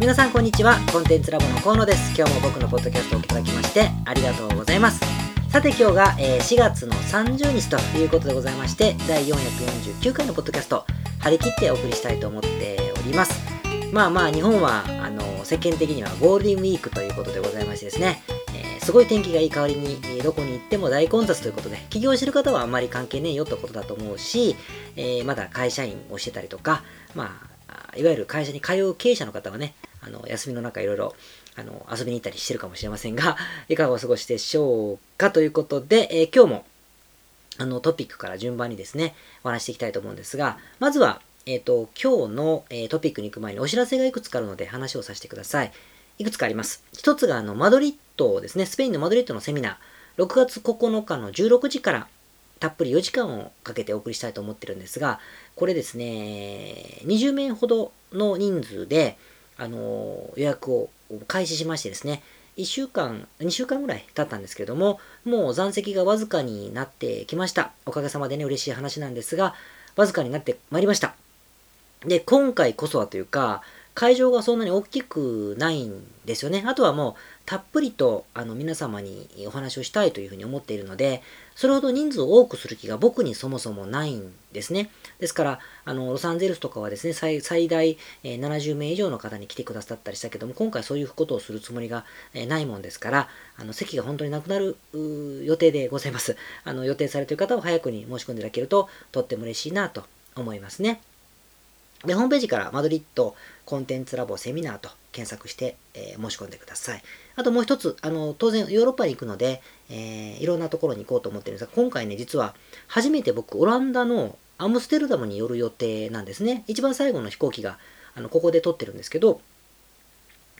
皆さんこんにちは。コンテンツラボの河野です。今日も僕のポッドキャストをいただきましてありがとうございます。さて今日が、え4月の30日ということでございまして第449回のポッドキャスト張り切ってお送りしたいと思っております。まあまあ日本はあの世間的にはゴールデンウィークということでございましてですね、すごい天気がいい代わりに、どこに行っても大混雑ということで起業してる方はあんまり関係ねえよってことだと思うし、えーまだ会社員をしてたりとかまあいわゆる会社に通う経営者の方はねあの休みの中いろいろあの遊びに行ったりしてるかもしれませんが いかがお過ごしでしょうかということで、えー今日もあのトピックから順番にですねお話していきたいと思うんですがまずは、えー、と今日の、えートピックに行く前にお知らせがいくつかあるので話をさせてください。いくつかあります。一つがあのマドリッドですね。スペインのマドリッドのセミナー。6月9日の16時からたっぷり4時間をかけてお送りしたいと思ってるんですがこれですね20名ほどの人数であの予約を開始しましてですね1週間、2週間ぐらい経ったんですけども、もう残席がわずかになってきました。おかげさまでね、嬉しい話なんですが、わずかになってまいりました。で、今回こそはというか、会場がそんなに大きくないんですよね。あとはもう、たっぷりとあの皆様にお話をしたいというふうに思っているので、それほど人数を多くする気が僕にそもそもないんですね。ですから、あのロサンゼルスとかはですね、最最大、え70名以上の方に来てくださったりしたけども、今回そういうことをするつもりが、えないもんですから、あの席が本当になくなる予定でございます。あの予定されている方は早くに申し込んでいただけると、とっても嬉しいなと思いますね。で、ホームページからマドリッドコンテンツラボセミナーと検索して、えー申し込んでください。あともう一つ、あの当然ヨーロッパに行くので、えーいろんなところに行こうと思ってるんですが、今回ね、実は初めて僕、オランダのアムステルダムに寄る予定なんですね。一番最後の飛行機があのここで撮ってるんですけど、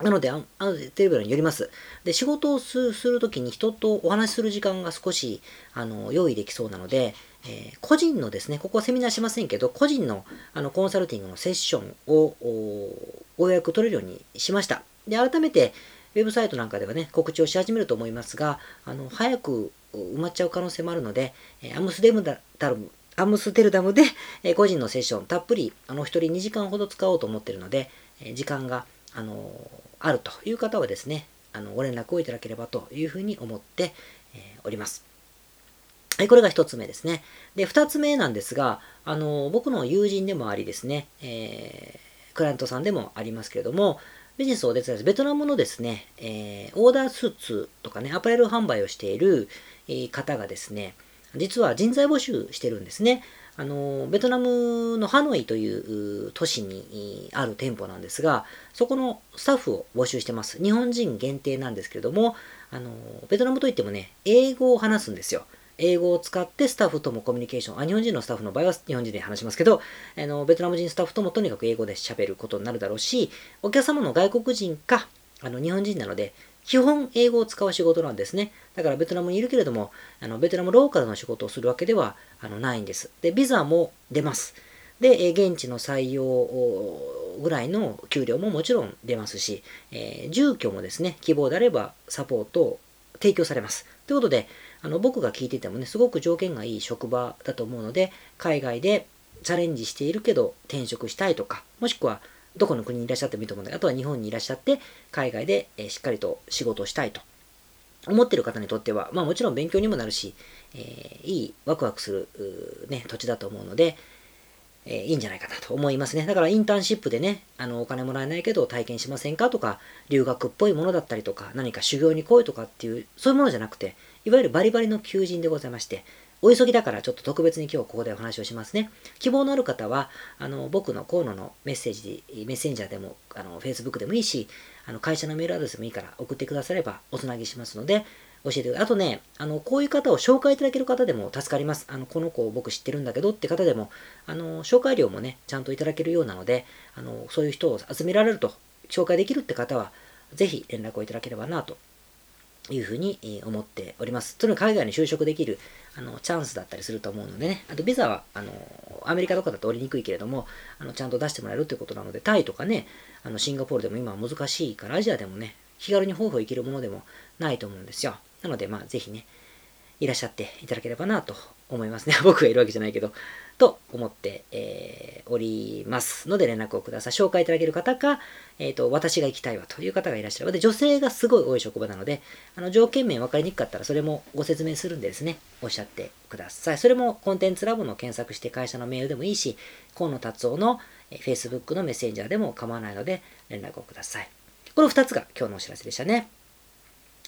なので、あのテレビに寄ります。で、仕事をすするときに人とお話しする時間が少しあの用意できそうなので、えー個人のですね、ここはセミナーしませんけど、個人のあのコンサルティングのセッションをおご予約取れるようにしました。で、改めて、ウェブサイトなんかではね、告知をし始めると思いますが、あの早く埋まっちゃう可能性もあるので、えアムスデムダルムアムステルダムで、えー個人のセッション、たっぷり、あの、一人2時間ほど使おうと思ってるので、え時間が、あのあるという方はですね、あの、ご連絡をいただければというふうに思って、えおります。はい、これが一つ目ですね。で、二つ目なんですが、あの僕の友人でもありですね、えークライアントさんでもありますけれども、ビジネスをお手伝いするベトナムのですね、えーオーダースーツとかね、アパレル販売をしている、え方がですね、実は人材募集してるんですね。あのベトナムのハノイという都市にある店舗なんですが、そこのスタッフを募集してます。日本人限定なんですけれども、あのベトナムといってもね、英語を話すんですよ。英語を使ってスタッフともコミュニケーション、あ日本人のスタッフの場合は日本人で話しますけど、あのベトナム人スタッフともとにかく英語で喋ることになるだろうし、お客様の外国人かあの日本人なので、基本英語を使う仕事なんですね。だからベトナムにいるけれども、あのベトナムローカルの仕事をするわけではあのないんです。で、ビザも出ます。で、現地の採用ぐらいの給料ももちろん出ますし、えー住居もですね、希望であればサポートを提供されます。ということで、あの僕が聞いててもね、すごく条件がいい職場だと思うので、海外でチャレンジしているけど転職したいとか、もしくはどこの国にいらっしゃってもいいと思うので、あとは日本にいらっしゃって、海外でしっかりと仕事をしたいと思ってる方にとっては、まあもちろん勉強にもなるし、えーいいワクワクする、ね、土地だと思うので、えーいいんじゃないかなと思いますね。だからインターンシップでね、あのお金もらえないけど体験しませんかとか、留学っぽいものだったりとか、何か修行に来いとかっていう、そういうものじゃなくて、いわゆるバリバリの求人でございまして、お急ぎだからちょっと特別に今日ここでお話をしますね。希望のある方は、あの僕の河野のメッセージ、メッセンジャーでも、あの Facebook でもいいし、あの会社のメールアドレスもいいから送ってくださればおつなぎしますので、教えてください。あとね、あのこういう方を紹介いただける方でも助かります。あのこの子を僕知ってるんだけどって方でも、あの紹介料もね、ちゃんといただけるようなので、あのそういう人を集められると、紹介できるって方は、ぜひ連絡をいただければなというふうに思っております。とにかく海外に就職できるあのチャンスだったりすると思うのでね、あとビザはあのアメリカとかだと折りにくいけれども、あのちゃんと出してもらえるということなので、タイとかね、あのシンガポールでも今は難しいから、アジアでもね、気軽に方法行けるものでもないと思うんですよ。なので、まあ、ぜひね、いらっしゃっていただければなと思いますね。僕がいるわけじゃないけど、と思って、えー、おりますので連絡をください。紹介いただける方か、えっ、ー、と、私が行きたいわという方がいらっしゃる。で、女性がすごい多い職場なので、あの、条件面分かりにくかったらそれもご説明するんでですね、おっしゃってください。それもコンテンツラボの検索して会社のメールでもいいし、河野達夫の Facebook のメッセンジャーでも構わないので連絡をください。この2つが今日のお知らせでしたね。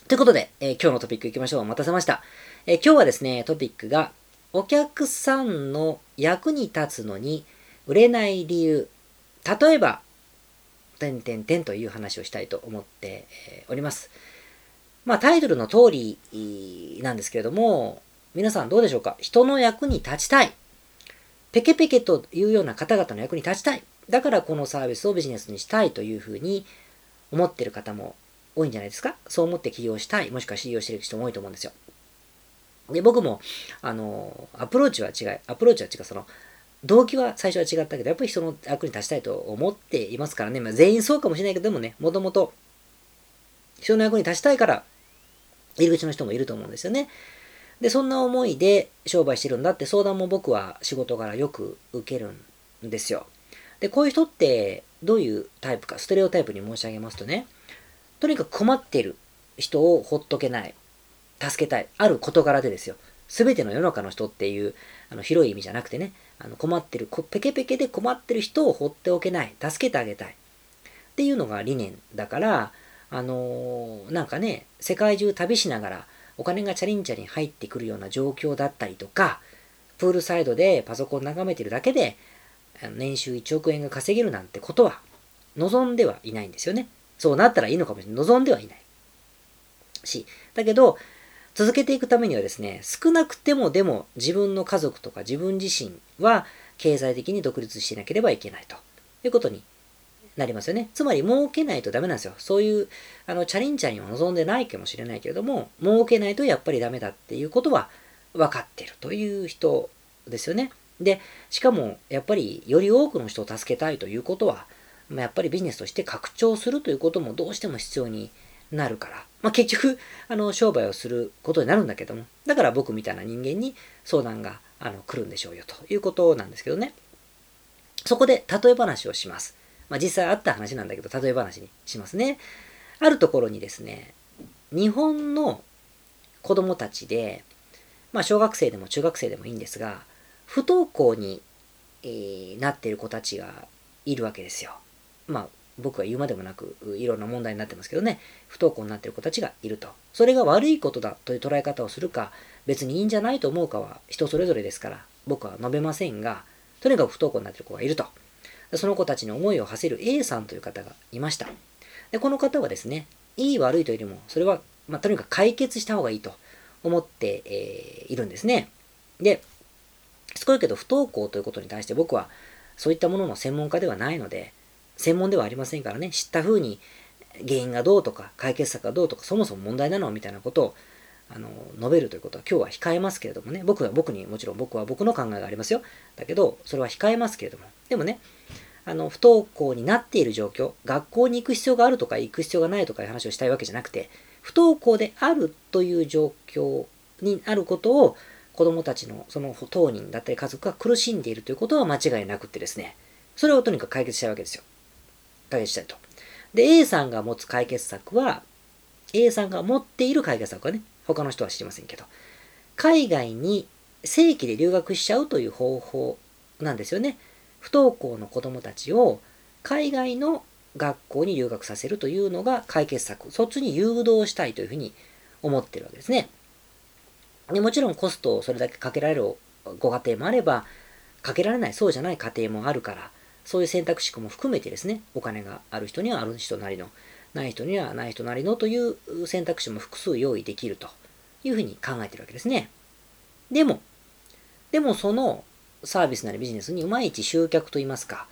ということで、えー、今日のトピックいきましょう。お待たせました。えー、今日はですね、トピックが、お客さんの役に立つのに売れない理由。例えば、点点点という話をしたいと思っております。まあタイトルの通りなんですけれども、皆さんどうでしょうか？人の役に立ちたい。ペケペケというような方々の役に立ちたい。だからこのサービスをビジネスにしたいというふうに思ってる方も多いんじゃないですか？そう思って起業したい。もしくは起業してる人も多いと思うんですよ。で、僕も、あの、アプローチは違い、アプローチは違う、その、動機は最初は違ったけど、やっぱり人の役に立ちたいと思っていますからね。まあ、全員そうかもしれないけど、でもね、もともと人の役に立ちたいから、入り口の人もいると思うんですよね。で、そんな思いで商売してるんだって相談も僕は仕事からよく受けるんですよ。で、こういう人ってどういうタイプか、ステレオタイプに申し上げますとね、とにかく困ってる人をほっとけない。助けたい。ある事柄でですよ。すべての世の中の人っていうあの広い意味じゃなくてね、あの困ってる、ペケペケで困ってる人を放っておけない。助けてあげたい。っていうのが理念だから、あのー、なんかね、世界中旅しながらお金がチャリンチャリン入ってくるような状況だったりとか、プールサイドでパソコン眺めてるだけで、年収1億円が稼げるなんてことは望んではいないんですよね。そうなったらいいのかもしれない。望んではいない。し、だけど、続けていくためにはですね、少なくてもでも自分の家族とか自分自身は経済的に独立しなければいけないということになりますよね。つまり儲けないとダメなんですよ。そういうあのチャリンチャリンを望んでないかもしれないけれども、儲けないとやっぱりダメだっていうことは分かってるという人ですよね。で、しかもやっぱりより多くの人を助けたいということは、ま、やっぱりビジネスとして拡張するということもどうしても必要になるから、まあ、結局、あの、商売をすることになるんだけども、だから僕みたいな人間に相談が、あの、来るんでしょうよということなんですけどね。そこで例え話をします。まあ、実際あった話なんだけど、例え話にしますね。あるところにですね、日本の子供たちで、まあ、小学生でも中学生でもいいんですが、不登校に、えー、なっている子たちがいるわけですよ。まあ、僕は言うまでもなく、いろんな問題になってますけどね、不登校になっている子たちがいると。それが悪いことだという捉え方をするか、別にいいんじゃないと思うかは人それぞれですから、僕は述べませんが、とにかく不登校になっている子がいると。その子たちに思いを馳せる A さんという方がいました。でこの方はですね、いい悪いというよりも、それは、まあ、とにかく解決した方がいいと思って、えー、いるんですね。で、すごいけど不登校ということに対して僕はそういったものの専門家ではないので、専門ではありませんからね、知った風に原因がどうとか解決策がどうとかそもそも問題なのみたいなことをあの述べるということは今日は控えますけれどもね、僕は僕にもちろん僕は僕の考えがありますよ。だけど、それは控えますけれども、でもね、あの不登校になっている状況、学校に行く必要があるとか行く必要がないとかいう話をしたいわけじゃなくて、不登校であるという状況にあることを子供たちのその当人だったり家族が苦しんでいるということは間違いなくってですね、それをとにかく解決したいわけですよ。解決したいと。で、A さんが持つ解決策は、A さんが持っている解決策はね、他の人は知りませんけど、海外に正規で留学しちゃうという方法なんですよね。不登校の子供たちを海外の学校に留学させるというのが解決策。そっちに誘導したいというふうに思ってるわけですね。でもちろんコストをそれだけかけられるご家庭もあれば、かけられない、そうじゃない家庭もあるから、そういう選択肢も含めてですね、お金がある人にはある人なりの、ない人にはない人なりのという選択肢も複数用意できるというふうに考えてるわけですね。でも、でもそのサービスなりビジネスにいまいち集客といいますか、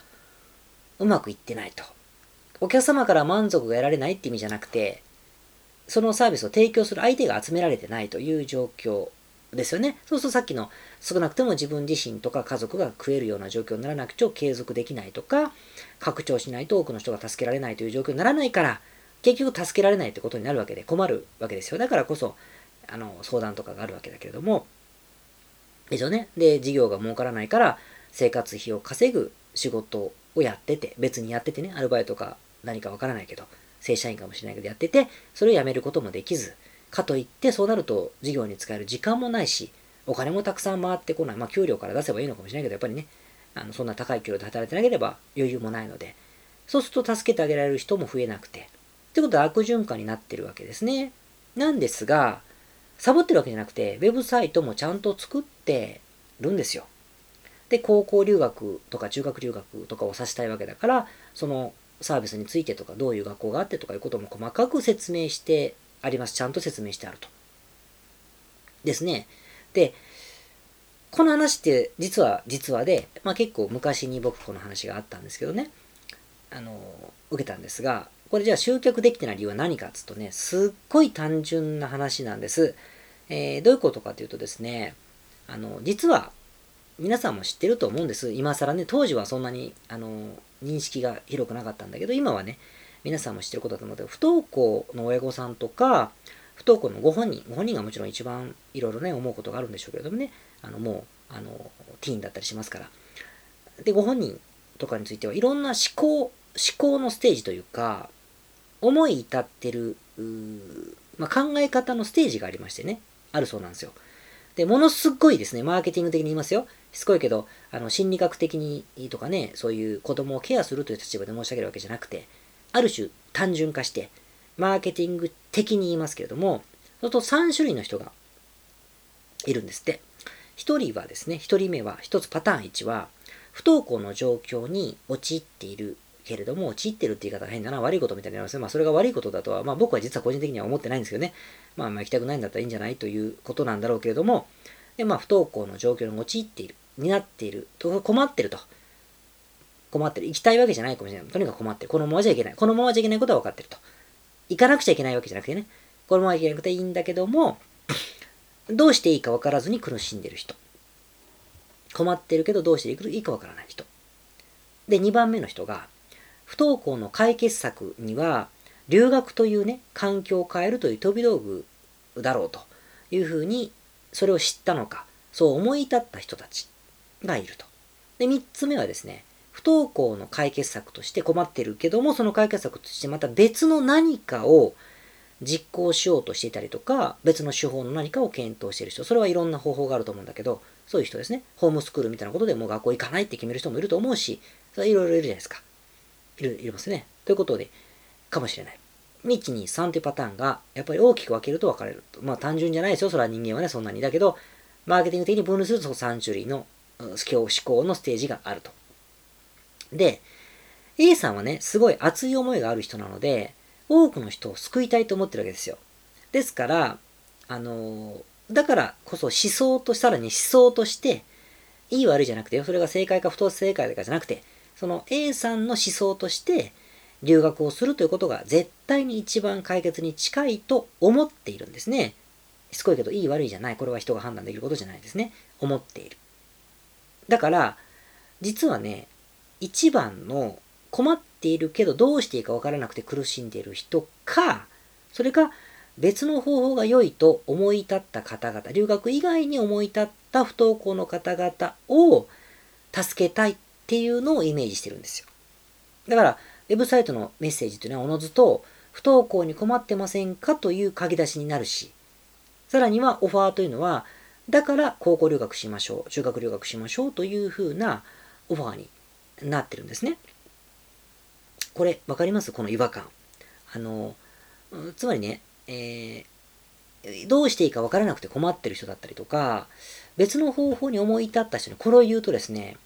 うまくいってないと。お客様から満足が得られないって意味じゃなくて、そのサービスを提供する相手が集められてないという状況ですよね。そうするとさっきの少なくても自分自身とか家族が食えるような状況にならなくちゃ継続できないとか、拡張しないと多くの人が助けられないという状況にならないから、結局助けられないってことになるわけで困るわけですよ。だからこそ、あの、相談とかがあるわけだけれども、でしょね。で、事業が儲からないから生活費を稼ぐ仕事をやってて、別にやっててね、アルバイトか何かわからないけど、正社員かもしれないけどやってて、それを辞めることもできず、かといってそうなると事業に使える時間もないし、お金もたくさん回ってこない。まあ給料から出せばいいのかもしれないけど、やっぱりね、あのそんな高い給料で働いてなければ余裕もないので、そうすると助けてあげられる人も増えなくて、ってことは悪循環になってるわけですね。なんですが、サボってるわけじゃなくて、ウェブサイトもちゃんと作ってるんですよ。で、高校留学とか中学留学とかをさせたいわけだから、そのサービスについてとか、どういう学校があってとかいうことも細かく説明してあります。ちゃんと説明してあると。ですね。で、この話って実は実話で、まあ結構昔に僕この話があったんですけどね、あの、受けたんですが、これじゃあ集客できてない理由は何かっつうとね、すっごい単純な話なんです。えー、どういうことかというとですね、あの、実は皆さんも知ってると思うんです。今更ね、当時はそんなに、あの、認識が広くなかったんだけど、今はね、皆さんも知ってることだと思うけど、不登校の親御さんとか、不登校のご本人、ご本人がもちろん一番いろいろね、思うことがあるんでしょうけれどもね、あの、もう、あの、ティーンだったりしますから。で、ご本人とかについてはいろんな思考、思考のステージというか、思い至ってる、まあ、考え方のステージがありましてね、あるそうなんですよ。で、ものすごいですね、マーケティング的に言いますよ。しつこいけど、あの、心理学的にとかね、そういう子供をケアするという立場で申し上げるわけじゃなくて、ある種単純化して、マーケティング的に言いますけれども、そうすると3種類の人がいるんですって。1人はですね、1人目は、1つパターン1は、不登校の状況に陥っているけれども、散ってるって言い方が変だな、悪いことみたいになりますね。まあ、それが悪いことだとは、まあ、僕は実は個人的には思ってないんですけどね。まあ、まあ、行きたくないんだったらいいんじゃないということなんだろうけれども、で、まあ、不登校の状況に陥っている、になっている、と困ってると。困ってる。行きたいわけじゃないかもしれない。とにかく困ってる。このままじゃいけない。このままじゃいけないことは分かってると。行かなくちゃいけないわけじゃなくてね。このままいけなくていいんだけども、どうしていいか分からずに苦しんでる人。困ってるけどどうしていいか分からない人。で、2番目の人が、不登校の解決策には、留学というね、環境を変えるという飛び道具だろうというふうに、それを知ったのか、そう思い至った人たちがいると。で、3つ目はですね、不登校の解決策として困ってるけども、その解決策としてまた別の何かを実行しようとしていたりとか、別の手法の何かを検討している人、それはいろんな方法があると思うんだけど、そういう人ですね。ホームスクールみたいなことでもう学校行かないって決める人もいると思うし、それはいろいろいるじゃないですか。いる、いますね。ということで、かもしれない。1、2、3というパターンが、やっぱり大きく分けると分かれると。まあ単純じゃないですよ。それは人間はね、そんなに。だけど、マーケティング的に分類すると、3種類の思考のステージがあると。で、A さんはね、すごい熱い思いがある人なので、多くの人を救いたいと思ってるわけですよ。ですから、あのだからこそ思想と、さらに思想として、いい悪いじゃなくてそれが正解か不当正解かじゃなくて、その A さんの思想として留学をするということが絶対に一番解決に近いと思っているんですね。しつこいけど、いい悪いじゃない。これは人が判断できることじゃないですね。思っている。だから、実はね、一番の困っているけどどうしていいかわからなくて苦しんでいる人か、それか別の方法が良いと思い立った方々、留学以外に思い立った不登校の方々を助けたいっていうのをイメージしてるんですよ。だから、ウェブサイトのメッセージというのはおのずと、不登校に困ってませんかという書き出しになるし、さらにはオファーというのは、だから高校留学しましょう、中学留学しましょうというふうなオファーになってるんですね。これ、わかります？この違和感。あの、つまりね、えー、どうしていいかわからなくて困ってる人だったりとか、別の方法に思い至った人にこれを言うとですね、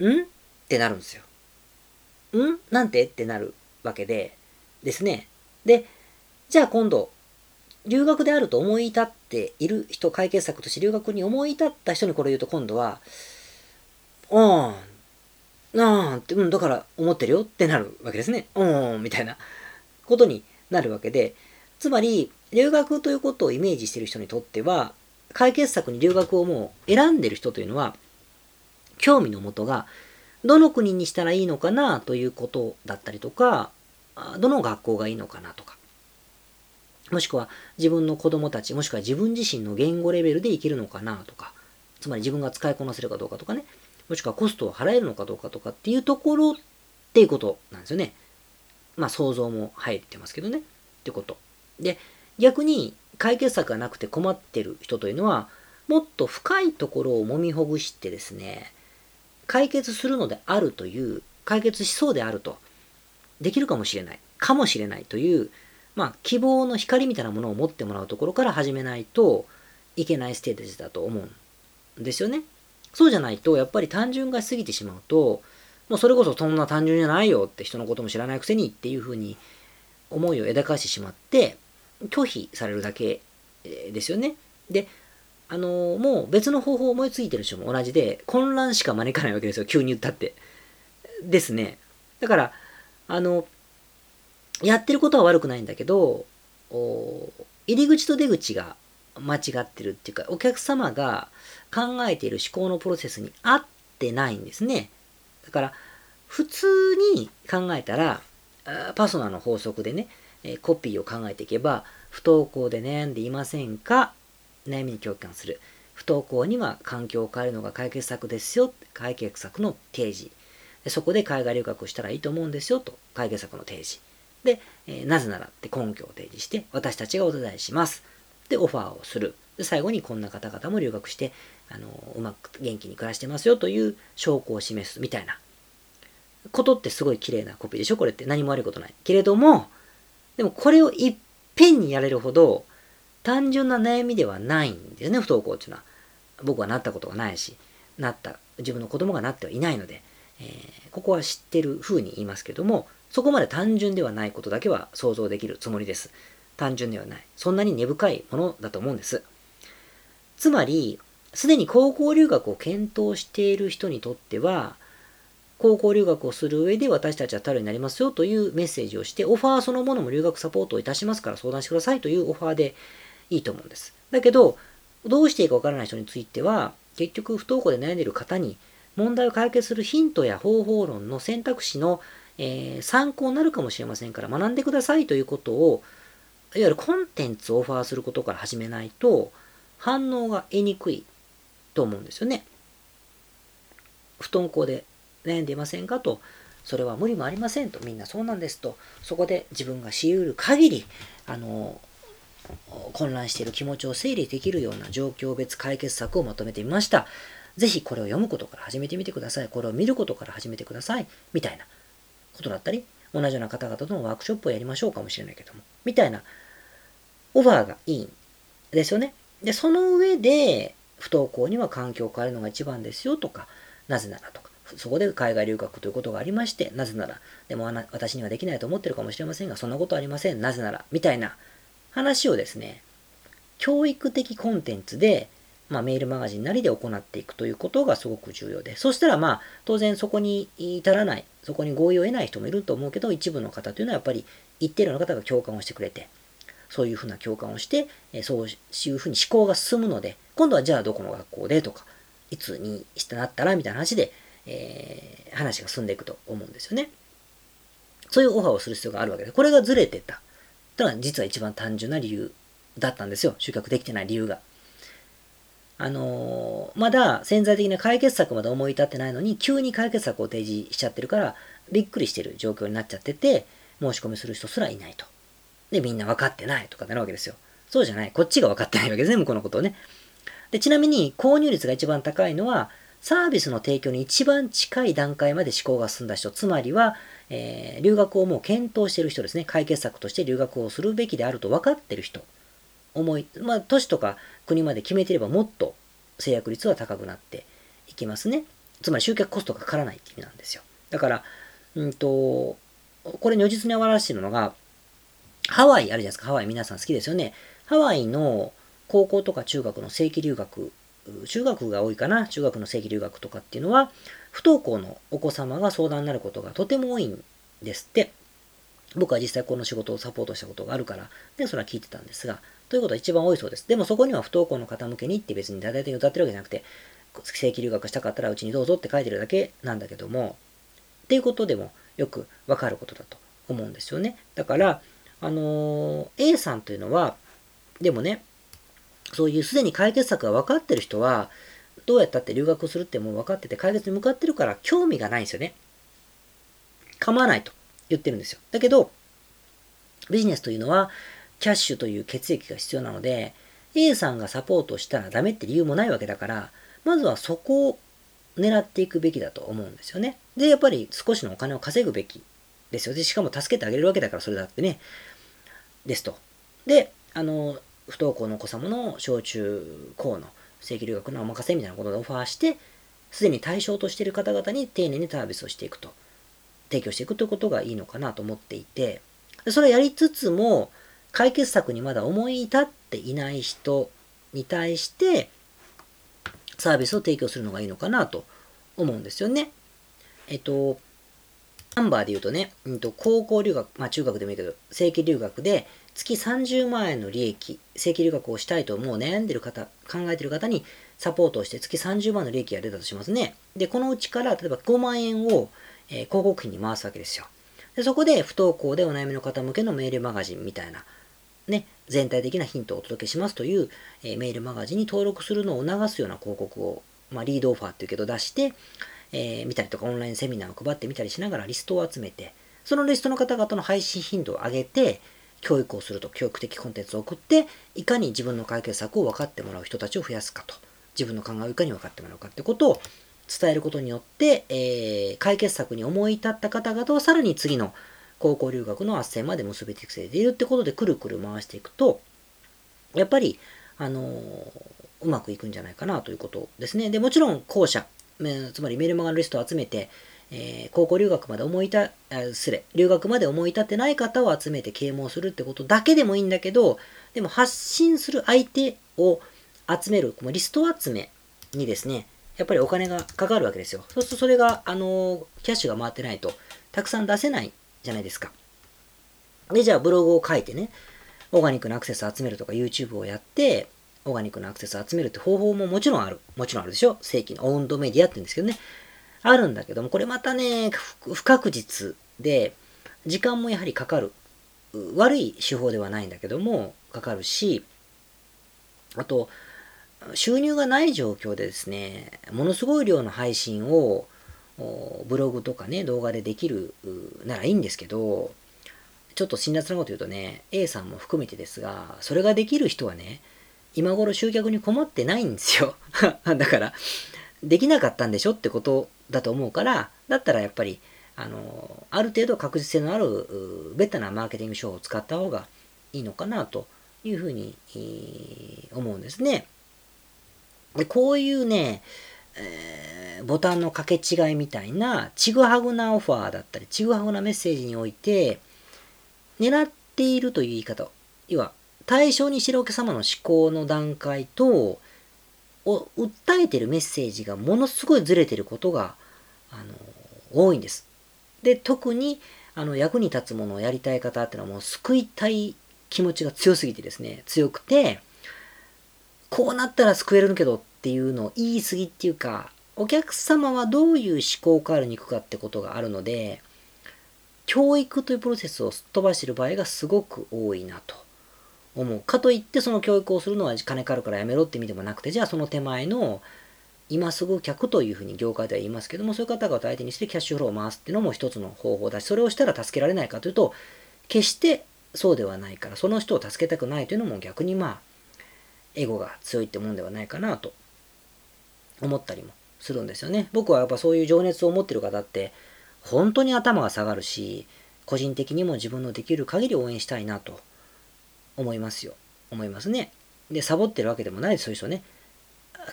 ん？ってなるんですよ。ん？なんて？ってなるわけで、ですね。で、じゃあ今度、留学であると思い至っている人、解決策として留学に思い至った人にこれを言うと今度は、うん、なんって、うん、だから思ってるよってなるわけですね。うん、みたいなことになるわけで、つまり、留学ということをイメージしてる人にとっては、解決策に留学をもう選んでる人というのは、興味のもとが、どの国にしたらいいのかなということだったりとか、どの学校がいいのかなとか、もしくは自分の子供たち、もしくは自分自身の言語レベルでいけるのかなとか、つまり自分が使いこなせるかどうかとかね、もしくはコストを払えるのかどうかとかっていうところっていうことなんですよね。まあ想像も入ってますけどね。ってこと。で、逆に解決策がなくて困ってる人というのは、もっと深いところを揉みほぐしてですね、解決するのであるという、解決しそうであると、できるかもしれない、かもしれないという、まあ、希望の光みたいなものを持ってもらうところから始めないといけないステージだと思うんですよね。そうじゃないと、やっぱり単純がしすぎてしまうと、もうそれこそそんな単純じゃないよって人のことも知らないくせにっていうふうに思いを枝かしてしまって、拒否されるだけですよね。で、あのもう別の方法を思いついてる人も同じで、混乱しか招かないわけですよ。急に言ったって。ですね。だから、あの、やってることは悪くないんだけど、入り口と出口が間違ってるっていうか、お客様が考えている思考のプロセスに合ってないんですね。だから、普通に考えたら、パソナの法則でね、コピーを考えていけば、不登校で悩んでいませんか悩みに共感する。不登校には環境を変えるのが解決策ですよ。解決策の提示。そこで海外留学したらいいと思うんですよと。解決策の提示。で、えなぜならって根拠を提示して、私たちがお伝いします。で、オファーをする。で、最後にこんな方々も留学して、あの、うまく元気に暮らしてますよという証拠を示すみたいなことってすごい綺麗なコピーでしょ？これって何も悪いことない。けれども、でもこれをいっぺんにやれるほど単純な悩みではないんですね、不登校っていうのは。僕はなったことがないし、なった、自分の子供がなってはいないので、えー、ここは知ってる風に言いますけども、そこまで単純ではないことだけは想像できるつもりです。単純ではない。そんなに根深いものだと思うんです。つまり、すでに高校留学を検討している人にとっては、高校留学をする上で私たちは頼りになりますよというメッセージをして、オファーそのものも留学サポートをいたしますから相談してくださいというオファーでいいと思うんです。だけど、どうしていいかわからない人については、結局不登校で悩んでいる方に問題を解決するヒントや方法論の選択肢の、えー、参考になるかもしれませんから学んでくださいということを、いわゆるコンテンツをオファーすることから始めないと反応が得にくいと思うんですよね。不登校で悩んでいませんかと、それは無理もありませんと、みんなそうなんですと、そこで自分がし得る限り、あの、混乱している気持ちを整理できるような状況別解決策をまとめてみました。ぜひこれを読むことから始めてみてください。これを見ることから始めてください。みたいなことだったり、同じような方々とのワークショップをやりましょうかもしれないけども、みたいなオファーがいいんですよね。で、その上で、不登校には環境を変えるのが一番ですよとか、なぜならとか、そこで海外留学ということがありまして、なぜなら、でも私にはできないと思ってるかもしれませんが、そんなことありません。なぜなら、みたいな話をですね、教育的コンテンツで、まあ、メールマガジンなりで行っていくということがすごく重要で、そしたらまあ、当然そこに至らない、そこに合意を得ない人もいると思うけど、一部の方というのはやっぱり一定量の方が共感をしてくれて、そういうふうな共感をして、そういうふうに思考が進むので、今度はじゃあどこの学校でとか、いつにしてなったらみたいな話で、えー、話が進んでいくと思うんですよね。そういうオファーをする必要があるわけで、これがずれてたというのは実は一番単純な理由だったんですよ。集客できてない理由が。あのー、まだ潜在的な解決策まで思い立ってないのに、急に解決策を提示しちゃってるから、びっくりしてる状況になっちゃってて、申し込みする人すらいないと。で、みんな分かってないとかなるわけですよ。そうじゃない。こっちが分かってないわけですね、向こうのことをね。で、ちなみに、購入率が一番高いのは、サービスの提供に一番近い段階まで思考が進んだ人、つまりは、えー、留学をもう検討してる人ですね。解決策として留学をするべきであると分かってる人。思い、まあ、都市とか国まで決めてればもっと制約率は高くなっていきますね。つまり集客コストがかからないって意味なんですよ。だから、うんと、これ如実に表しているのが、ハワイあるじゃないですか。ハワイ皆さん好きですよね。ハワイの高校とか中学の正規留学、中学が多いかな。中学の正規留学とかっていうのは、不登校のお子様が相談になることがとても多いんですって。僕は実際この仕事をサポートしたことがあるから、で、それは聞いてたんですが、ということは一番多いそうです。でもそこには不登校の方向けにって別に大々的に歌ってるわけじゃなくて、正規留学したかったらうちにどうぞって書いてるだけなんだけども、っていうことでもよくわかることだと思うんですよね。だから、あの A さんというのは、でもね、そういうすでに解決策が分かってる人は、どうやったって留学するってもう分かってて解決に向かってるから興味がないんですよね。構わないと言ってるんですよ。だけど、ビジネスというのはキャッシュという血液が必要なので、A さんがサポートしたらダメって理由もないわけだから、まずはそこを狙っていくべきだと思うんですよね。で、やっぱり少しのお金を稼ぐべきですよ。で、しかも助けてあげるわけだから、それだってね。ですと。で、あの、不登校のお子様の小中高の正規留学のお任せみたいなことでオファーして、すでに対象としている方々に丁寧にサービスをしていくと、提供していくということがいいのかなと思っていて、それをやりつつも、解決策にまだ思い至っていない人に対して、サービスを提供するのがいいのかなと思うんですよね。えっと、ナンバーで言うとね、うん、と高校留学、まあ中学でもいいけど、正規留学で月30万円の利益、正規留学をしたいともう悩んでる方、考えてる方にサポートをして月30万の利益が出たとしますね。で、このうちから例えば5万円を、えー、広告費に回すわけですよ。でそこで不登校でお悩みの方向けのメールマガジンみたいな、ね、全体的なヒントをお届けしますという、えー、メールマガジンに登録するのを促すような広告を、まあ、リードオファーっていうけど出して、えー、見たりとかオンラインセミナーを配ってみたりしながらリストを集めて、そのリストの方々の配信頻度を上げて、教育をすると、教育的コンテンツを送って、いかに自分の解決策を分かってもらう人たちを増やすかと、自分の考えをいかに分かってもらうかってことを伝えることによって、えー、解決策に思い至った方々をさらに次の高校留学の斡旋まで結びつけているってことでくるくる回していくと、やっぱり、あのー、うまくいくんじゃないかなということですね。で、もちろん後者、つまりメルマガのリストを集めて、えー、高校留学まで思いた、すれ、留学まで思い立ってない方を集めて啓蒙するってことだけでもいいんだけど、でも発信する相手を集める、このリスト集めにですね、やっぱりお金がかかるわけですよ。そうするとそれが、あの、キャッシュが回ってないと、たくさん出せないじゃないですか。で、じゃあブログを書いてね、オーガニックのアクセスを集めるとか YouTube をやって、オーガニックのアクセスを集めるって方法ももちろんある。もちろんあるでしょ？正規のオウンドメディアって言うんですけどね。あるんだけども、これまたね、不確実で、時間もやはりかかる。悪い手法ではないんだけども、かかるし、あと、収入がない状況でですね、ものすごい量の配信をブログとかね、動画でできるならいいんですけど、ちょっと辛辣なこと言うとね、A さんも含めてですが、それができる人はね、今頃集客に困ってないんですよ。だから、できなかったんでしょってことだと思うから、だったらやっぱり、あの、ある程度確実性のある、ベタなマーケティング手法を使った方がいいのかなというふうに思うんですね。で、こういうね、えー、ボタンの掛け違いみたいな、ちぐはぐなオファーだったり、ちぐはぐなメッセージにおいて、狙っているという言い方、要は、対象にしてるお客様の思考の段階と、を訴えてるメッセージがものすごいずれてることが、あの、多いんです。で、特に、あの、役に立つものをやりたい方っていうのはもう救いたい気持ちが強すぎてですね、強くて、こうなったら救えるけどっていうのを言い過ぎっていうか、お客様はどういう思考回路に行くかってことがあるので、教育というプロセスをすっ飛ばしている場合がすごく多いなと思う。かといってその教育をするのは金かかるからやめろって意味でもなくて、じゃあその手前の今すぐ客というふうに業界では言いますけども、そういう方々を相手にしてキャッシュフローを回すっていうのも一つの方法だし、それをしたら助けられないかというと、決してそうではないから、その人を助けたくないというのも逆にまあ、エゴが強いってもんではないかなと思ったりもするんですよね。僕はやっぱそういう情熱を持ってる方って、本当に頭が下がるし、個人的にも自分のできる限り応援したいなと思いますよ。思いますね。で、サボってるわけでもないです、そういう人ね。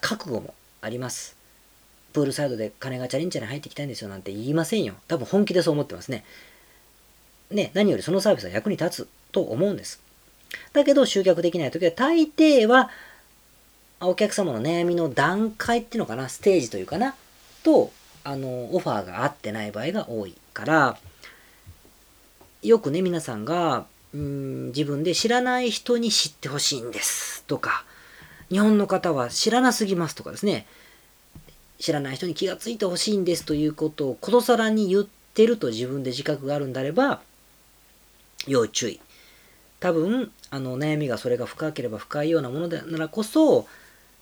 覚悟もあります。プールサイドで金がチャリンチャリン入ってきたいんですよなんて言いませんよ。多分本気でそう思ってますね。ね、何よりそのサービスは役に立つと思うんです。だけど集客できない時は大抵はお客様の悩みの段階っていうのかな、ステージというかな、と、あの、オファーが合ってない場合が多いから、よくね、皆さんが、うん自分で知らない人に知ってほしいんですとか、日本の方は知らなすぎますとかですね、知らない人に気がついてほしいんですということをことさらに言ってると自分で自覚があるんであれば、要注意。多分あの悩みがそれが深ければ深いようなものでならこそ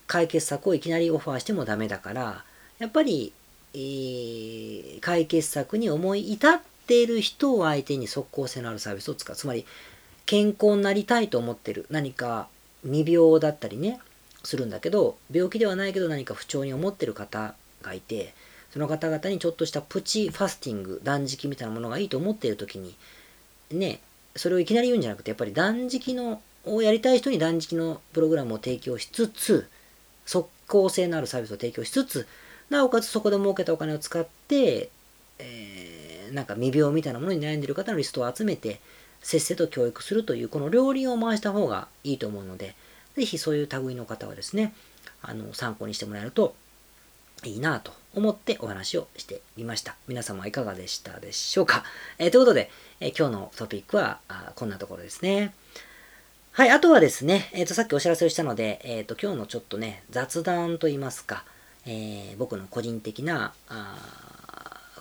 解決策をいきなりオファーしてもダメだからやっぱり、えー、解決策に思い至っている人を相手に即効性のあるサービスを使う。つまり健康になりたいと思ってる。何か未病だったりねするんだけど病気ではないけど何か不調に思ってる方がいてその方々にちょっとしたプチファスティング断食みたいなものがいいと思っている時にねそれをいきなり言うんじゃなくてやっぱり断食のをやりたい人に断食のプログラムを提供しつつ即効性のあるサービスを提供しつつなおかつそこで儲けたお金を使って、えー、なんか未病みたいなものに悩んでいる方のリストを集めてせっせと教育するというこの両輪を回した方がいいと思うのでぜひそういう類の方はですねあの参考にしてもらえるといいなと思ってお話をしてみました。皆様いかがでしたでしょうか、えー、ということで、え、今日のトピックはこんなところですね。はい、あとはですね、えっ、ー、と、さっきお知らせをしたので、えっ、と、今日のちょっとね、雑談といいますか、えー僕の個人的なあ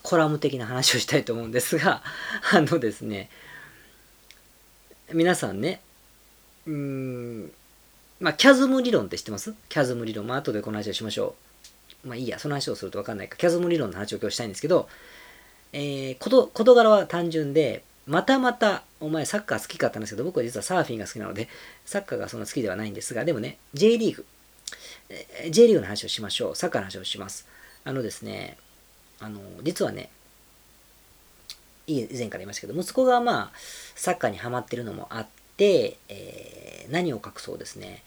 コラム的な話をしたいと思うんですが、あのですね、皆さんね、うーん、まあ、キャズム理論って知ってます？キャズム理論。まあ、後でこの話をしましょう。まあいいや、その話をすると分かんないか、キャズム理論の話を今日したいんですけど、えー、事事柄は単純で、またまた、お前サッカー好きかったんですけど、僕は実はサーフィンが好きなので、サッカーがそんな好きではないんですが、でもね、J リーグ、J リーグの話をしましょう。サッカーの話をします。あのですね、あの、実はね、以前から言いましたけど、息子がまあ、サッカーにハマってるのもあって、えー、何を隠そうですね、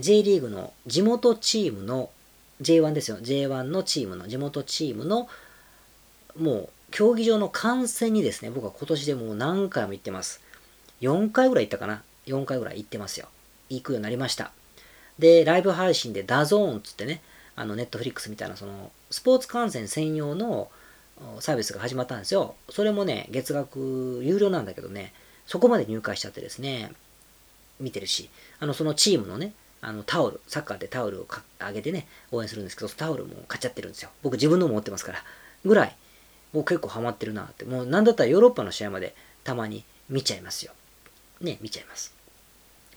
J リーグの地元チームの J1 ですよ。J1 のチームの、地元チームの、もう、競技場の観戦にですね、僕は今年でもう何回も行ってます。4回ぐらい行ったかな ?4 回ぐらい行ってますよ。行くようになりました。で、ライブ配信で DAZN つってね、あの、 Netflix みたいな、その、スポーツ観戦専用のサービスが始まったんですよ。それもね、月額有料なんだけどね、そこまで入会しちゃってですね、見てるし、あの、そのチームのね、あのタオル、サッカーでタオルをあげてね、応援するんですけど、タオルも買っちゃってるんですよ。僕自分のも持ってますから。ぐらい、もう結構ハマってるなって。もうなんだったらヨーロッパの試合までたまに見ちゃいますよ。ね、見ちゃいます。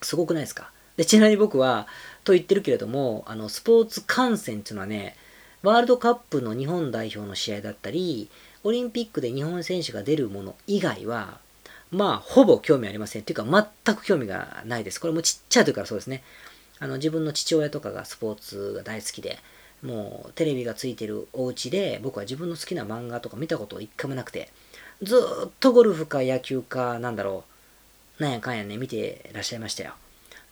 すごくないですか？で、ちなみに僕は、と言ってるけれども、あの、スポーツ観戦っていうのはね、ワールドカップの日本代表の試合だったり、オリンピックで日本選手が出るもの以外は、まあ、ほぼ興味ありません。っていうか、全く興味がないです。これもちっちゃい時からそうですね。あの自分の父親とかがスポーツが大好きで、もうテレビがついてるお家で僕は自分の好きな漫画とか見たこと一回もなくて、ずっとゴルフか野球かなんだろう、なんやかんやね、見てらっしゃいましたよ。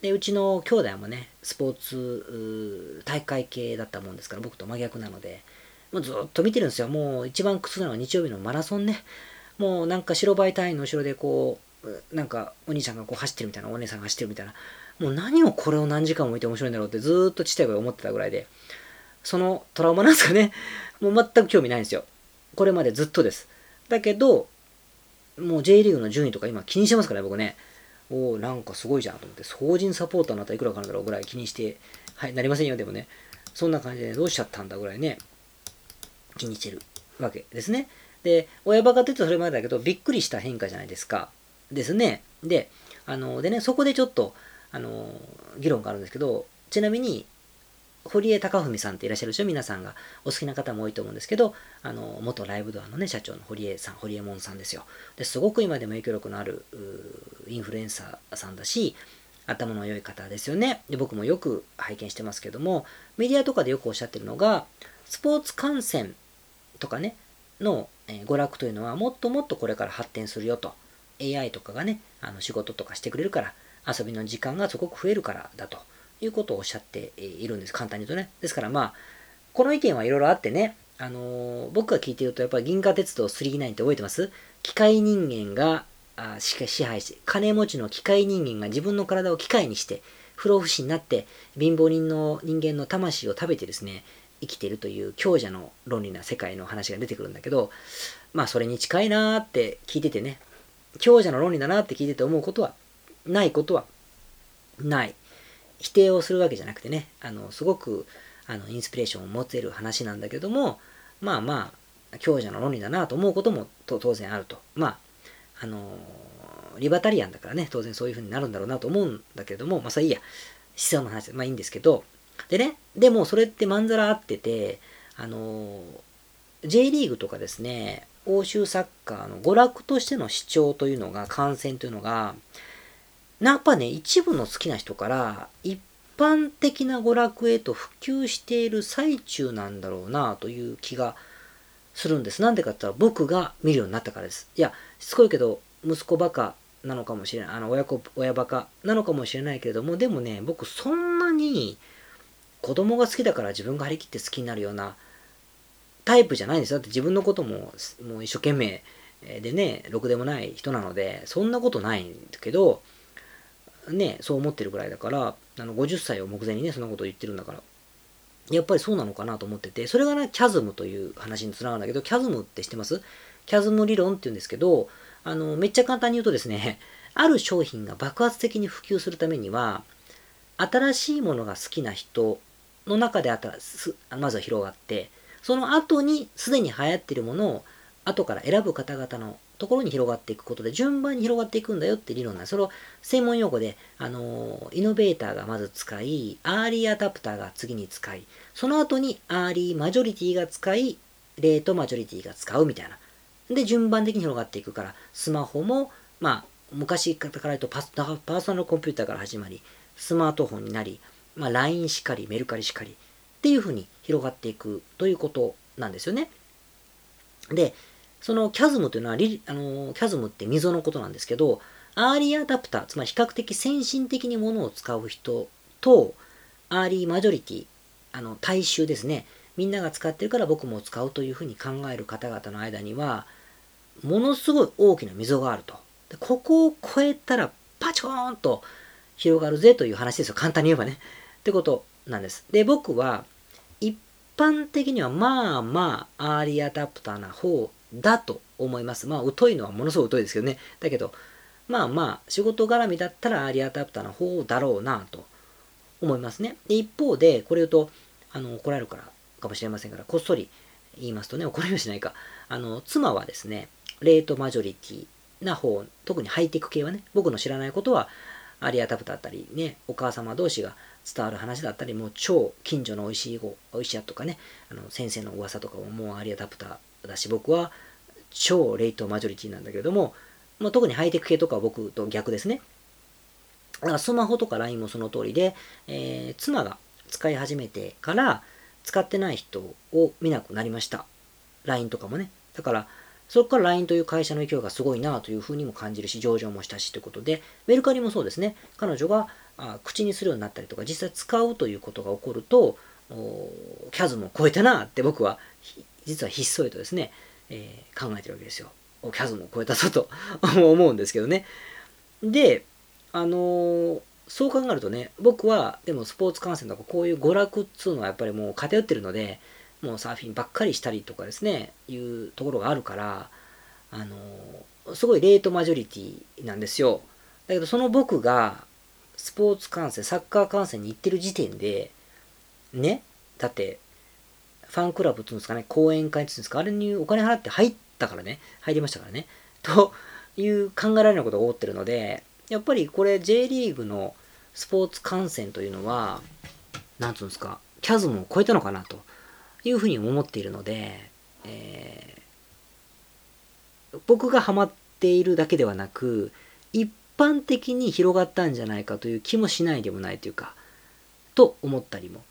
で、うちの兄弟もね、スポーツ大会系だったもんですから、僕と真逆なので、もうずっと見てるんですよ。もう一番苦痛なのは日曜日のマラソンね。もうなんか白バイ隊員の後ろでこう、なんかお兄ちゃんがこう走ってるみたいな、お姉さんが走ってるみたいな、もう何をこれを何時間も見て面白いんだろうってずっとちっちゃい声思ってたぐらいで、そのトラウマなんですかね、もう全く興味ないんですよ。これまでずっとです。だけど、もう J リーグの順位とか今気にしてますからね、僕ね。おおなんかすごいじゃんと思って、総人サポーターになったらいくらかかるんだろうぐらい気にして、はい、なりませんよ、でもね。そんな感じで、どうしちゃったんだぐらいね、気にしてるわけですね。で、親バカって言うとそれまでだけど、びっくりした変化じゃないですか。ですね。で、あの、でね、そこでちょっと、あの、議論があるんですけど、ちなみに、堀江貴文さんっていらっしゃるでしょ？皆さんがお好きな方も多いと思うんですけど、あの、元ライブドアのね、社長の堀江さん、堀江門さんですよ。ですごく今でも影響力のあるインフルエンサーさんだし、頭の良い方ですよね。で、僕もよく拝見してますけども、メディアとかでよくおっしゃってるのが、スポーツ観戦とかね、の、え娯楽というのはもっともっとこれから発展するよと。AI とかがね、あの仕事とかしてくれるから、遊びの時間がすごく増えるからだということをおっしゃっているんです。簡単に言うとね。ですからまあ、この意見はいろいろあってね、あのー、僕が聞いてると、やっぱり銀河鉄道399って覚えてます？機械人間があ支配して、金持ちの機械人間が自分の体を機械にして、不老不死になって、貧乏人の人間の魂を食べてですね、生きてるという強者の論理な世界の話が出てくるんだけど、まあそれに近いなーって聞いててね、強者の論理だなって聞いてて思うことはないことはない。否定をするわけじゃなくてね、あの、すごく、あの、インスピレーションを持てる話なんだけども、まあまあ、強者の論理だなと思うことも当然あると。まあ、あの、リバタリアンだからね、当然そういう風になるんだろうなと思うんだけども、まあ、それいいや。思想の話で、まあいいんですけど、でね、でもそれってまんざら合ってて、あの、J リーグとかですね、欧州サッカーの娯楽としての視聴というのが、観戦というのが、やっぱね、一部の好きな人から、一般的な娯楽へと普及している最中なんだろうなという気がするんです。なんでかって言ったら僕が見るようになったからです。いや、しつこいけど、息子バカなのかもしれない。あの、親子、親バカなのかもしれないけれども、でもね、僕そんなに子供が好きだから自分が張り切って好きになるようなタイプじゃないんですよ。だって自分のことももう一生懸命でね、ろくでもない人なので、そんなことないんだけど、ね、そう思ってるぐらいだから、あの50歳を目前にね、そんなことを言ってるんだから、やっぱりそうなのかなと思ってて、それがね、キャズムという話につながるんだけど、キャズムって知ってます？キャズム理論って言うんですけど、あの、めっちゃ簡単に言うとですね、ある商品が爆発的に普及するためには、新しいものが好きな人の中でまずは広がって、その後にすでに流行っているものを後から選ぶ方々のところに広がっていくことで順番に広がっていくんだよって理論なんです。それを専門用語で、あのイノベーターがまず使い、アーリーアダプターが次に使い、その後にアーリーマジョリティが使い、レートマジョリティが使うみたいな。で、順番的に広がっていくから、スマホも、まあ、昔から言うとパパーソナルコンピューターから始まり、スマートフォンになり、まあ、LINE しかり、メルカリしかりっていうふうに広がっていくということなんですよね。で、そのキャズムというのは、あのキャズムって溝のことなんですけど、アーリーアダプター、つまり比較的先進的にものを使う人と、アーリーマジョリティ、あの大衆ですね。みんなが使ってるから僕も使うというふうに考える方々の間には、ものすごい大きな溝があると。でここを超えたらパチコーンと広がるぜという話ですよ。簡単に言えばね。ってことなんです。で、僕は一般的にはまあまあアーリーアダプターな方だと思います。まあ疎いのはものすごい疎いですけどね。だけど、まあまあ仕事絡みだったらアーリーアダプターの方だろうなと思いますね。で一方で、これ言うと、あの怒られるからかもしれませんから、こっそり言いますとね、怒られはしないか。あの、妻はですね、レートマジョリティな方、特にハイテク系はね、僕の知らないことは、アリアタプだったり、ね、お母様同士が伝わる話だったり、もう超近所の美味しい子、美味しいやとかね、あの先生の噂とかももうアリアタプターだし、僕は超レイトマジョリティなんだけども、まあ、特にハイテク系とかは僕と逆ですね。だからスマホとか LINE もその通りで、えー、妻が使い始めてから使ってない人を見なくなりました。LINE とかもね。だから、そこから LINE という会社の勢いがすごいなというふうにも感じるし、上場もしたしということで、メルカリもそうですね、彼女があ口にするようになったりとか、実際使うということが起こると、キャズムを超えたなって僕は、実はひっそりとですね、えー、考えてるわけですよ。キャズムを超えたぞと 思うんですけどね。で、あのー、そう考えるとね、僕は、でもスポーツ観戦とかこういう娯楽っつうのはやっぱりもう偏ってるので、もうサーフィンばっかりしたりとかですね、いうところがあるから、あの、すごいレートマジョリティなんですよ。だけどその僕がスポーツ観戦、サッカー観戦に行ってる時点で、ね、だって、ファンクラブっていうんですかね、講演会っていうんですか、あれにお金払って入ったからね、入りましたからね、という考えられないことが起こってるので、やっぱりこれ J リーグのスポーツ観戦というのは、なんつうんですか、キャズムを超えたのかなと。いうふうに思っているので、えー、僕がハマっているだけではなく、一般的に広がったんじゃないかという気もしないでもないというか、と思ったりも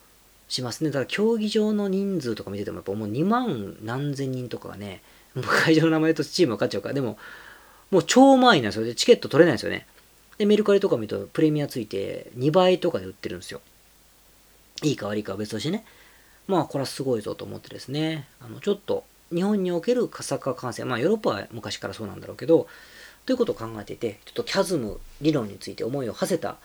しますね。だから競技場の人数とか見てても、やっぱもう2万何千人とかがね、もう会場の名前とチーム分かっちゃうから、でも、もう超満員なんですよ。で、チケット取れないんですよね。で、メルカリとか見るとプレミアついて2倍とかで売ってるんですよ。いいか悪いかは別としてね。まあこれはすごいぞと思ってですね、あのちょっと日本におけるサッカー観戦、まあヨーロッパは昔からそうなんだろうけど、ということを考えていて、ちょっとキャズム理論について思いを馳せた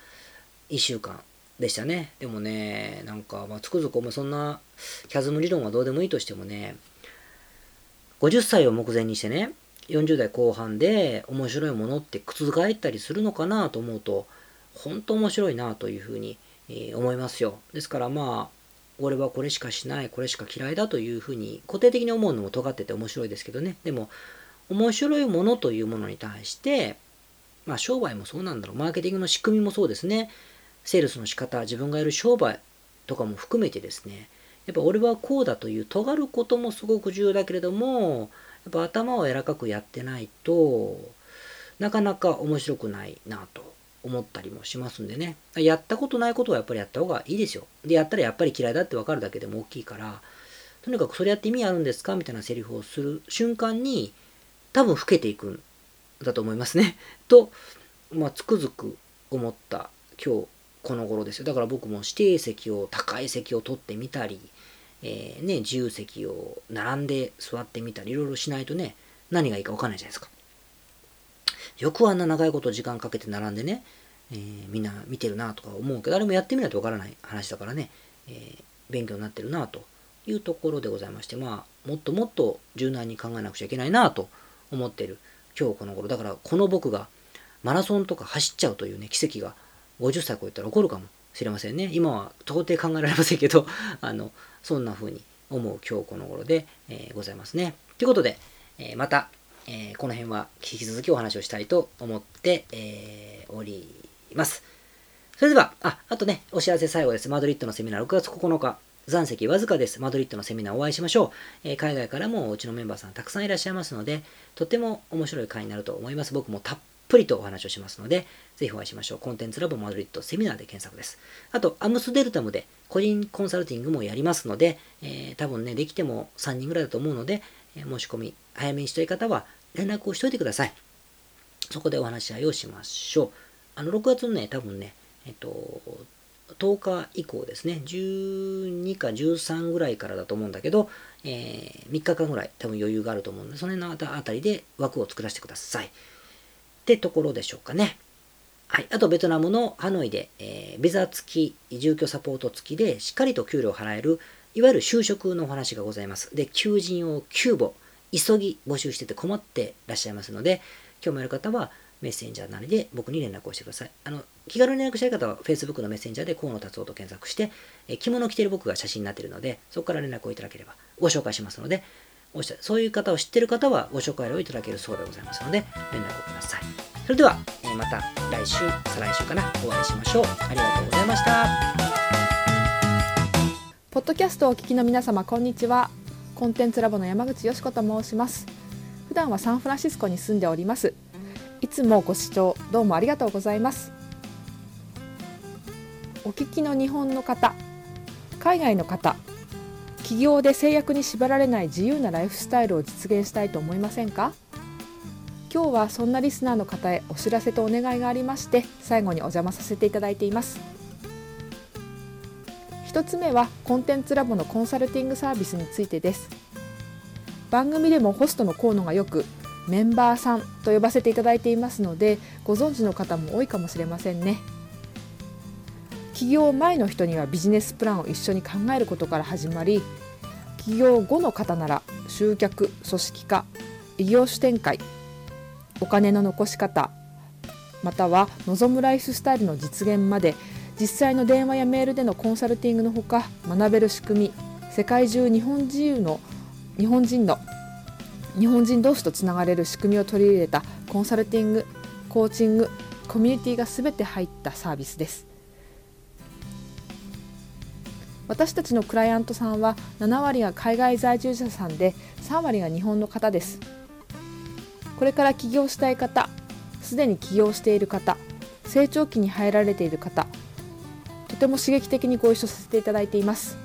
1週間でしたね。でもね、なんか、まあ、つくづくそんなキャズム理論はどうでもいいとしてもね、50歳を目前にしてね、40代後半で面白いものって覆ったりするのかなと思うと、本当面白いなというふうに思いますよ。ですからまあ、俺はこれしかしない、これしか嫌いだというふうに固定的に思うのも尖ってて面白いですけどね。でも、面白いものというものに対して、まあ商売もそうなんだろう。マーケティングの仕組みもそうですね。セールスの仕方、自分がやる商売とかも含めてですね、やっぱ俺はこうだという尖ることもすごく重要だけれども、やっぱ頭を柔らかくやってないとなかなか面白くないなと思ったりもしますんでね。やったことないことはやっぱりやった方がいいですよ。で、やったらやっぱり嫌いだって分かるだけでも大きいから、とにかくそれやって意味あるんですかみたいなセリフをする瞬間に、多分老けていくんだと思いますね。と、まあ、つくづく思った今日この頃ですよ。だから僕も指定席を、高い席を取ってみたり、えー、ね、自由席を並んで座ってみたり、いろいろしないとね、何がいいか分かんないじゃないですか。よくあんな長いこと時間かけて並んでね、えー、みんな見てるなとか思うけど、あれもやってみないとわからない話だからね、えー、勉強になってるなというところでございまして、まあ、もっともっと柔軟に考えなくちゃいけないなと思ってる今日この頃。だから、この僕がマラソンとか走っちゃうというね、奇跡が50歳超えたら起こるかもしれませんね。今は到底考えられませんけど、あの、そんな風に思う今日この頃で、えー、ございますね。ということで、えー、またえー、この辺は引き続きお話をしたいと思って、え、おります。それでは、あ、あとね、お知らせ最後です。マドリッドのセミナー6月9日。残席わずかです。マドリッドのセミナーお会いしましょう。え、海外からもうちのメンバーさんたくさんいらっしゃいますので、とても面白い会になると思います。僕もたっぷりとお話をしますので、ぜひお会いしましょう。コンテンツラボマドリッドセミナーで検索です。あと、アムスデルタムで個人コンサルティングもやりますので、えー、多分ね、できても3人ぐらいだと思うので、え、申し込み早めにしたい方は、連絡をしといてください。そこでお話し合いをしましょう。あの、6月のね、多分ね、えっと、10日以降ですね、12か13ぐらいからだと思うんだけど、えー、3日間ぐらい多分余裕があると思うので、その辺のあたりで枠を作らせてください。ってところでしょうかね。はい。あと、ベトナムのハノイで、えー、ビザ付き、住居サポート付きで、しっかりと給料を払える、いわゆる就職のお話がございます。で、求人を9母、急ぎ募集してて困ってらっしゃいますので、興味ある方はメッセンジャーなりで僕に連絡をしてください。あの、気軽に連絡したい方は Facebook のメッセンジャーで河野達夫と検索して、え着物を着てる僕が写真になっているので、そこから連絡をいただければご紹介しますので、おしたそういう方を知っている方はご紹介をいただけるそうでございますので、連絡をください。それでは、えまた来週、再来週かな、お会いしましょう。ありがとうございました。ポッドキャストをお聞きの皆様、こんにちは。コンテンツラボの山口よし子と申します普段はサンフランシスコに住んでおりますいつもご視聴どうもありがとうございますお聞きの日本の方海外の方企業で制約に縛られない自由なライフスタイルを実現したいと思いませんか？今日はそんなリスナーの方へお知らせとお願いがありまして最後にお邪魔させていただいています。1つ目はコンテンツラボのコンサルティングサービスについてです。番組でもホストの河野がよくメンバーさんと呼ばせていただいていますのでご存知の方も多いかもしれませんね。起業前の人にはビジネスプランを一緒に考えることから始まり起業後の方なら集客組織化異業種展開お金の残し方または望むライフスタイルの実現まで実際の電話やメールでのコンサルティングのほか学べる仕組み世界中日本人の日本人の日本人同士とつながれる仕組みを取り入れたコンサルティングコーチングコミュニティが全て入ったサービスです。私たちのクライアントさんは7割が海外在住者さんで3割が日本の方です。これから起業したい方すでに起業している方成長期に入られている方とても刺激的にご一緒させていただいています。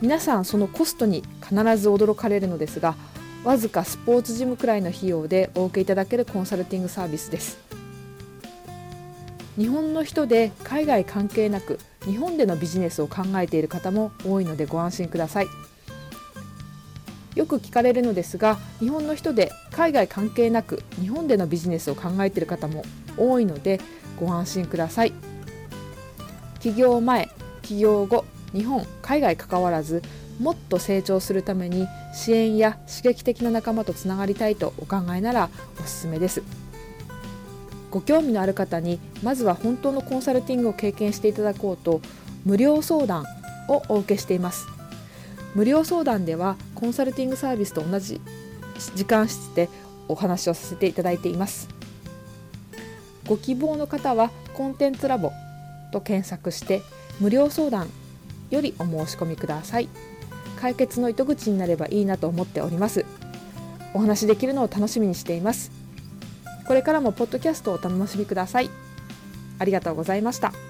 皆さんそのコストに必ず驚かれるのですがわずかスポーツジムくらいの費用でお受けいただけるコンサルティングサービスです。日本の人で海外関係なく日本でのビジネスを考えている方も多いのでご安心ください。よく聞かれるのですが日本の人で海外関係なく日本でのビジネスを考えている方も多いのでご安心ください。起業前起業後日本海外関わらずもっと成長するために支援や刺激的な仲間とつながりたいとお考えならおすすめです。ご興味のある方にまずは本当のコンサルティングを経験していただこうと無料相談をお受けしています。無料相談ではコンサルティングサービスと同じ時間室でお話をさせていただいています。ご希望の方はコンテンツラボと検索して無料相談よりお申し込みください。解決の糸口になればいいなと思っております。お話できるのを楽しみにしています。これからもポッドキャストをお楽しみくださいありがとうございました。